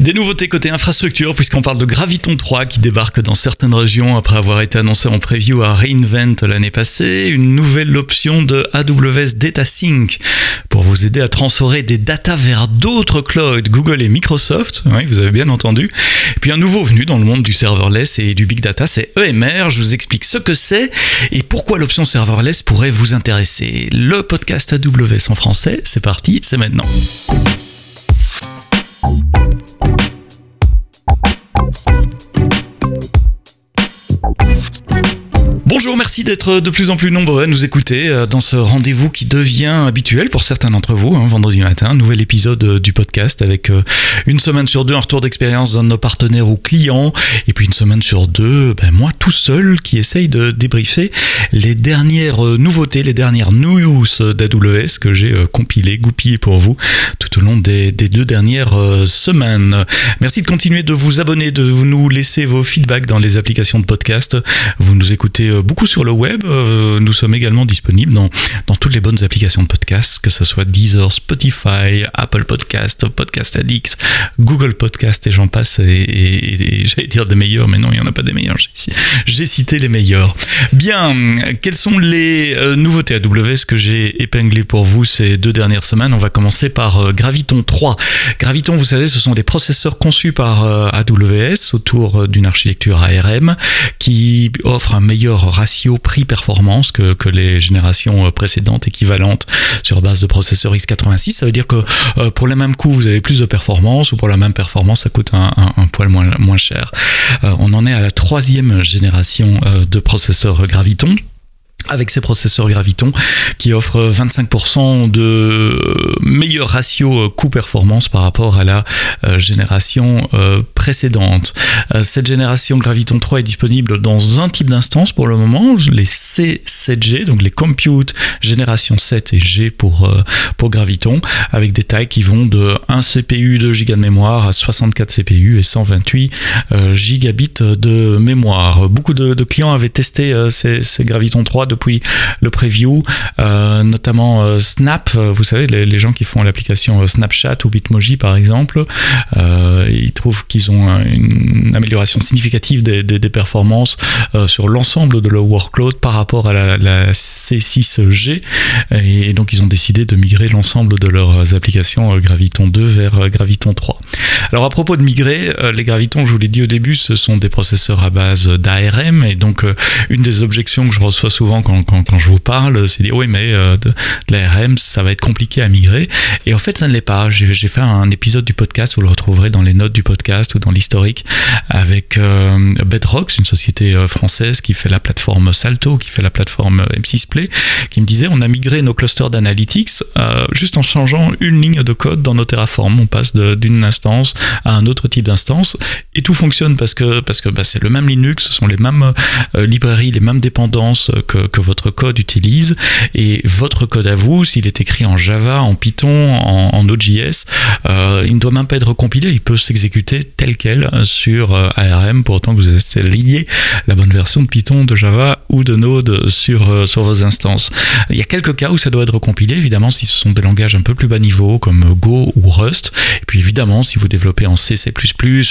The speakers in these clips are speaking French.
Des nouveautés côté infrastructure, puisqu'on parle de Graviton 3 qui débarque dans certaines régions après avoir été annoncé en preview à Reinvent l'année passée. Une nouvelle option de AWS Data Sync pour vous aider à transférer des data vers d'autres clouds, Google et Microsoft. Oui, vous avez bien entendu. Et puis un nouveau venu dans le monde du serverless et du big data, c'est EMR. Je vous explique ce que c'est et pourquoi l'option serverless pourrait vous intéresser. Le podcast AWS en français, c'est parti, c'est maintenant. Bonjour, merci d'être de plus en plus nombreux à nous écouter euh, dans ce rendez-vous qui devient habituel pour certains d'entre vous, hein, vendredi matin, nouvel épisode euh, du podcast avec euh, une semaine sur deux un retour d'expérience d'un de nos partenaires ou clients, et puis une semaine sur deux, ben, moi tout seul qui essaye de débriefer les dernières nouveautés, les dernières news d'AWS que j'ai compilées, goupillées pour vous tout au long des, des deux dernières semaines. Merci de continuer de vous abonner, de nous laisser vos feedbacks dans les applications de podcast. Vous nous écoutez beaucoup sur le web. Euh, nous sommes également disponibles dans, dans toutes les bonnes applications de podcast, que ce soit Deezer, Spotify, Apple Podcast, Podcast Addicts, Google Podcast et j'en passe. Et, j'allais dire des meilleurs, mais non, il n'y en a pas des meilleurs. J'ai cité les meilleurs. Bien, quelles sont les euh, nouveautés AWS que j'ai épinglées pour vous ces deux dernières semaines On va commencer par euh, Graviton 3. Graviton, vous savez, ce sont des processeurs conçus par AWS autour d'une architecture ARM qui offre un meilleur ratio prix-performance que, que, les générations euh, précédentes équivalentes sur base de processeur x86. Ça veut dire que euh, pour le même coût, vous avez plus de performance ou pour la même performance, ça coûte un, poil moins, moins cher. Euh, on en est à la troisième génération de processeurs Graviton avec ces processeurs Graviton qui offrent 25% de meilleur ratio coût-performance par rapport à la génération. Euh, cette génération Graviton 3 est disponible dans un type d'instance pour le moment, les C7G, donc les Compute génération 7 et G pour, pour Graviton, avec des tailles qui vont de 1 CPU de Go de mémoire à 64 CPU et 128 gigabits de mémoire. Beaucoup de, clients avaient testé ces, Graviton 3 depuis le preview, euh, notamment euh, Snap, euh, vous savez, les, gens qui font l'application Snapchat ou Bitmoji par exemple, ils trouvent qu'ils ont une amélioration significative des, performances sur l'ensemble de leur workload par rapport à la, C6G, et, donc ils ont décidé de migrer l'ensemble de leurs applications Graviton 2 vers Graviton 3. Alors à propos de migrer, les Gravitons, je vous l'ai dit au début, ce sont des processeurs à base d'ARM, et donc une des objections que je reçois souvent quand, quand, je vous parle, c'est dire oui mais euh, de, l'ARM ça va être compliqué à migrer et en fait ça ne l'est pas. J'ai fait un épisode du podcast, vous le retrouverez dans les notes du podcast dans l'historique avec euh, Bedrock, une société euh, française qui fait la plateforme Salto, qui fait la plateforme M6 Play, qui me disait on a migré nos clusters d'analytics juste en changeant une ligne de code dans nos Terraform. On passe d'une instance à un autre type d'instance. Et tout fonctionne parce que parce que bah, c'est le même Linux, ce sont les mêmes librairies, les mêmes dépendances que, que votre code utilise. Et votre code à vous, s'il est écrit en Java, en Python, en, Node.js, euh, il ne doit même pas être compilé, il peut s'exécuter tel quel sur euh, ARM pour autant que vous lié la bonne version de Python, de Java ou de Node sur, euh, sur vos instances. Il y a quelques cas où ça doit être compilé, évidemment si ce sont des langages un peu plus bas niveau comme Go ou Rust, et puis évidemment si vous développez en C, C++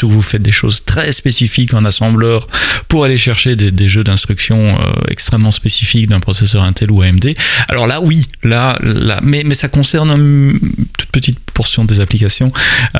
ou vous faites des choses très spécifiques en assembleur pour aller chercher des, jeux d'instruction extrêmement spécifiques d'un processeur Intel ou AMD. Alors là, oui, là, là mais, mais ça concerne une toute petite des applications.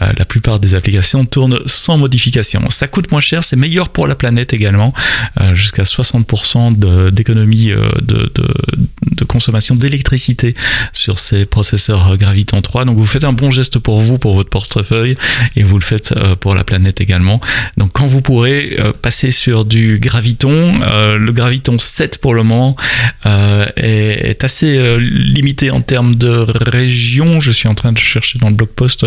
Euh, la plupart des applications tournent sans modification. Ça coûte moins cher, c'est meilleur pour la planète également, euh, jusqu'à 60% d'économie euh, de, de, consommation d'électricité sur ces processeurs Graviton 3. Donc vous faites un bon geste pour vous, pour votre portefeuille, et vous le faites pour la planète également. Donc quand vous pourrez passer sur du Graviton, le Graviton 7 pour le moment, euh, est, assez limité en termes de régions. Je suis en train de chercher dans blog post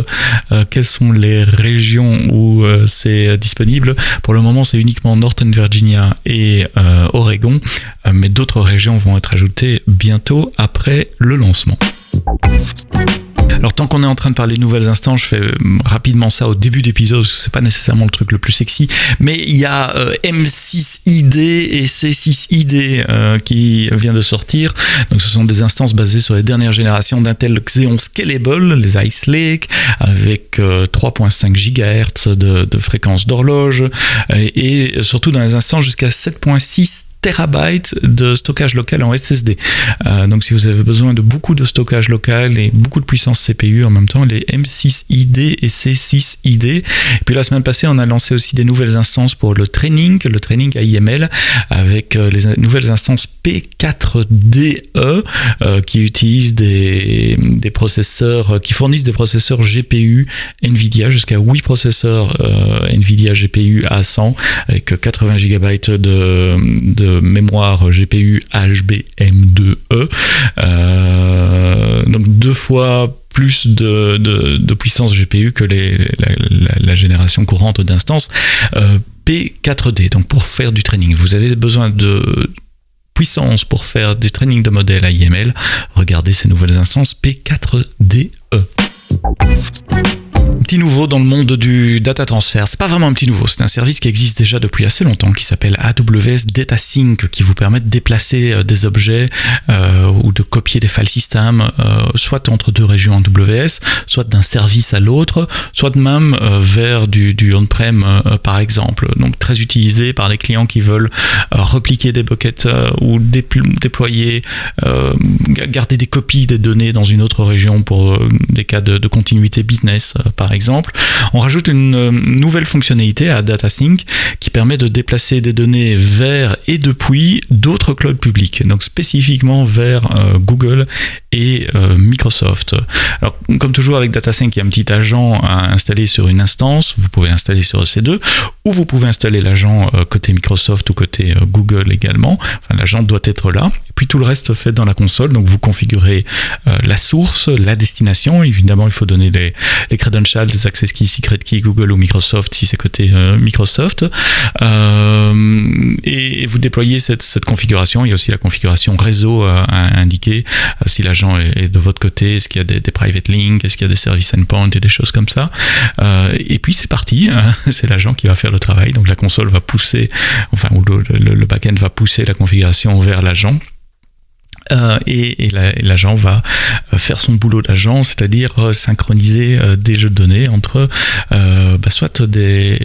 euh, quelles sont les régions où c'est disponible. Pour le moment, c'est uniquement Northern Virginia et Oregon, mais d'autres régions vont être ajoutées bientôt après le lancement. Alors tant qu'on est en train de parler de nouvelles instances, je fais euh, rapidement ça au début d'épisode parce que c'est pas nécessairement le truc le plus sexy, mais il y a euh, M6ID et C6ID euh, qui vient de sortir. Donc ce sont des instances basées sur les dernières générations d'Intel Xeon Scalable, les Ice Lake, avec 3.5 GHz de, fréquence d'horloge et, et surtout dans les instances jusqu'à 7.6 terabytes de stockage local en SSD. Euh, donc si vous avez besoin de beaucoup de stockage local et beaucoup de puissance CPU en même temps, les M6ID et C6ID. Et puis la semaine passée, on a lancé aussi des nouvelles instances pour le training, le training AIML, avec euh, les nouvelles instances P4DE euh, qui utilisent des, des, processeurs, qui fournissent des processeurs GPU NVIDIA jusqu'à 8 processeurs NVIDIA GPU A100 avec 80 GB de, de mémoire GPU HBM2E. Euh, donc deux fois plus de, puissance GPU que la, génération courante d'instances euh, P4D. Donc pour faire du training, vous avez besoin de puissance pour faire des trainings de modèles AIML. Regardez ces nouvelles instances P4DE petit nouveau dans le monde du data transfer. C'est pas vraiment un petit nouveau, c'est un service qui existe déjà depuis assez longtemps qui s'appelle AWS Data Sync qui vous permet de déplacer euh, des objets euh, ou de copier des file systems euh, soit entre deux régions AWS, soit d'un service à l'autre, soit même vers du, on-prem par exemple. Donc très utilisé par des clients qui veulent repliquer des buckets ou déployer, garder des copies des données dans une autre région pour des cas de continuité business par exemple. On rajoute une euh, nouvelle fonctionnalité à DataSync qui permet de déplacer des données vers et depuis d'autres clouds publics, donc spécifiquement vers euh, Google euh, Microsoft. Alors, comme toujours avec DataSync, il y a un petit agent à installer sur une instance. Vous pouvez l'installer sur EC2 ou vous pouvez installer l'agent côté Microsoft ou côté Google également. L'agent doit être là. Et puis tout le reste fait dans la console. Donc, vous configurez la source, la destination. Évidemment, il faut donner les, les credentials des access keys, secret key, Google ou Microsoft si c'est côté euh, Microsoft. Euh, vous déployez cette, configuration. Il y a aussi la configuration réseau à, indiquer euh, si l'agent est, de votre côté, est-ce qu'il y a des, private links, est-ce qu'il y a des services endpoint et des choses comme ça. et puis c'est parti, hein. c'est l'agent qui va faire le travail. Donc la console va pousser, enfin, ou le, le, le backend va pousser la configuration vers l'agent. Euh, et, l'agent va euh, faire son boulot d'agent, c'est-à-dire euh, synchroniser des jeux de données entre bah, soit des,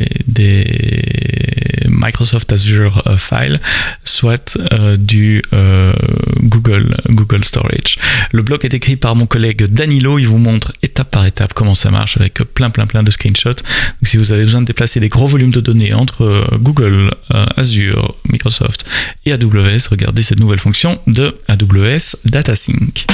Microsoft Azure File, soit du Google, Google Storage. Le blog est écrit par mon collègue Danilo, il vous montre étape par étape comment ça marche avec plein plein plein de screenshots. Donc, si vous avez besoin de déplacer des gros volumes de données entre Google, Azure, Microsoft et AWS, regardez cette nouvelle fonction de AWS DataSync.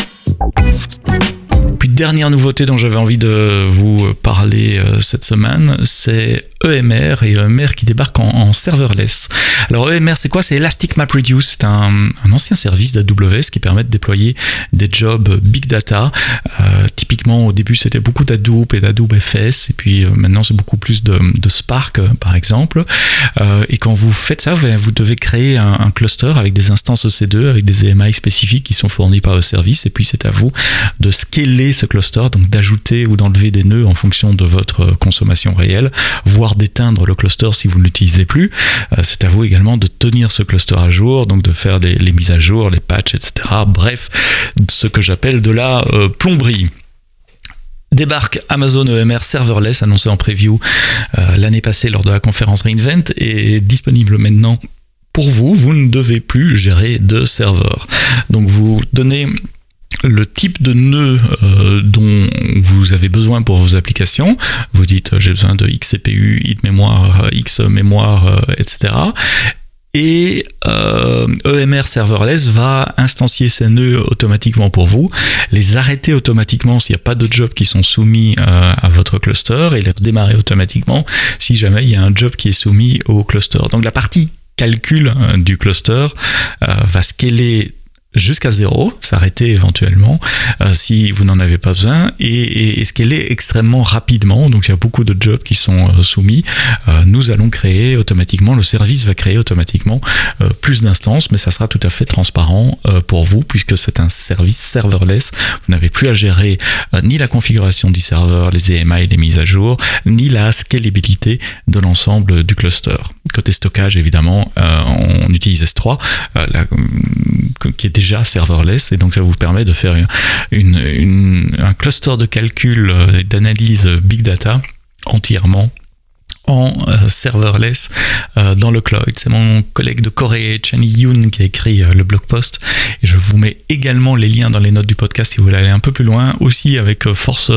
Puis dernière nouveauté dont j'avais envie de vous parler euh, cette semaine, c'est EMR et EMR qui débarque en, serverless. Alors EMR c'est quoi? C'est Elastic MapReduce, c'est un, ancien service d'AWS qui permet de déployer des jobs big data. Euh, au début c'était beaucoup d'Hadoop et d'Hadoop FS et puis euh, maintenant c'est beaucoup plus de, Spark par exemple. et quand vous faites ça, vous devez créer un, cluster avec des instances EC2 avec des EMI spécifiques qui sont fournis par le service et puis c'est à vous de scaler ce cluster, donc d'ajouter ou d'enlever des nœuds en fonction de votre consommation réelle, voire d'éteindre le cluster si vous ne l'utilisez plus. Euh, c'est à vous également de tenir ce cluster à jour, donc de faire les mises à jour, les patchs, etc. Bref, ce que j'appelle de la euh, plomberie débarque Amazon EMR Serverless annoncé en preview euh, l'année passée lors de la conférence Reinvent et disponible maintenant pour vous. Vous ne devez plus gérer de serveur. Donc vous donnez le type de nœud euh, dont vous avez besoin pour vos applications. Vous dites euh, j'ai besoin de X CPU, X mémoire, etc. Et EMR Serverless va instancier ces nœuds automatiquement pour vous, les arrêter automatiquement s'il n'y a pas de jobs qui sont soumis à votre cluster et les redémarrer automatiquement si jamais il y a un job qui est soumis au cluster. Donc la partie calcul du cluster va scaler jusqu'à zéro, s'arrêter éventuellement euh, si vous n'en avez pas besoin et, et, scaler extrêmement rapidement. Donc il y a beaucoup de jobs qui sont euh, soumis. Euh, nous allons créer automatiquement, le service va créer automatiquement plus d'instances, mais ça sera tout à fait transparent pour vous puisque c'est un service serverless. Vous n'avez plus à gérer ni la configuration du serveur, les EMA et les mises à jour, ni la scalabilité de l'ensemble du cluster. Côté stockage, évidemment, on utilise S3, la, qui est déjà serverless et donc ça vous permet de faire une, un cluster de calcul euh, et d'analyse big data entièrement en euh, serverless euh, dans le cloud. C'est mon collègue de Corée, Chani Yoon, qui a écrit le blog post. Et je vous mets également les liens dans les notes du podcast si vous voulez aller un peu plus loin. Aussi avec Force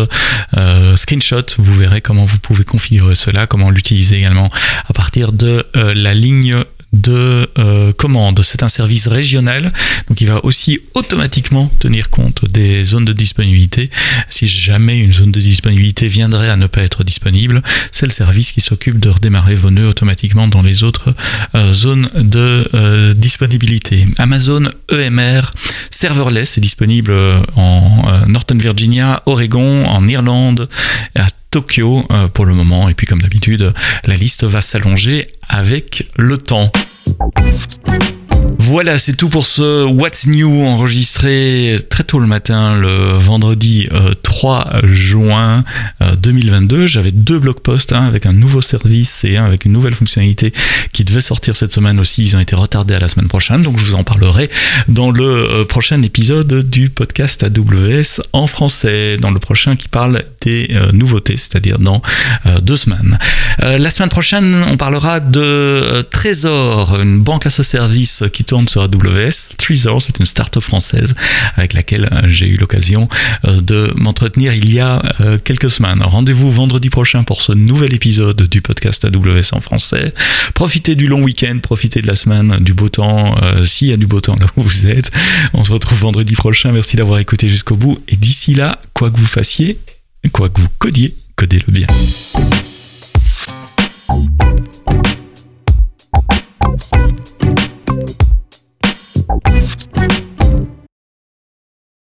Screenshot, vous verrez comment vous pouvez configurer cela, comment l'utiliser également à partir de la ligne de euh, commande. C'est un service régional, donc il va aussi automatiquement tenir compte des zones de disponibilité. Si jamais une zone de disponibilité viendrait à ne pas être disponible, c'est le service qui s'occupe de redémarrer vos nœuds automatiquement dans les autres euh, zones de euh, disponibilité. Amazon EMR serverless est disponible en Northern Virginia, Oregon, en Irlande, à Tokyo pour le moment. Et puis comme d'habitude, la liste va s'allonger avec le temps. Voilà, c'est tout pour ce What's New enregistré très tôt le matin, le vendredi 3 euh, juin 2022. Euh, J'avais deux blog posts, un avec un nouveau service et avec une nouvelle fonctionnalité qui devait sortir cette semaine aussi. Ils ont été retardés à la semaine prochaine, donc je vous en parlerai dans le euh, prochain épisode du podcast AWS en français, dans le prochain qui parle des nouveautés, c'est-à-dire dans deux semaines. La semaine prochaine, on parlera de Trésor, une banque à ce service qui tourne sur AWS. Trezor, c'est une start-up française avec laquelle euh, j'ai eu l'occasion euh, de m'entretenir il y a euh, quelques semaines. Rendez-vous vendredi prochain pour ce nouvel épisode du podcast AWS en français. Profitez du long week-end, profitez de la semaine, du beau temps, s'il y a du beau temps là où vous êtes. On se retrouve vendredi prochain. Merci d'avoir écouté jusqu'au bout. Et d'ici là, quoi que vous fassiez, quoi que vous codiez, codez-le bien.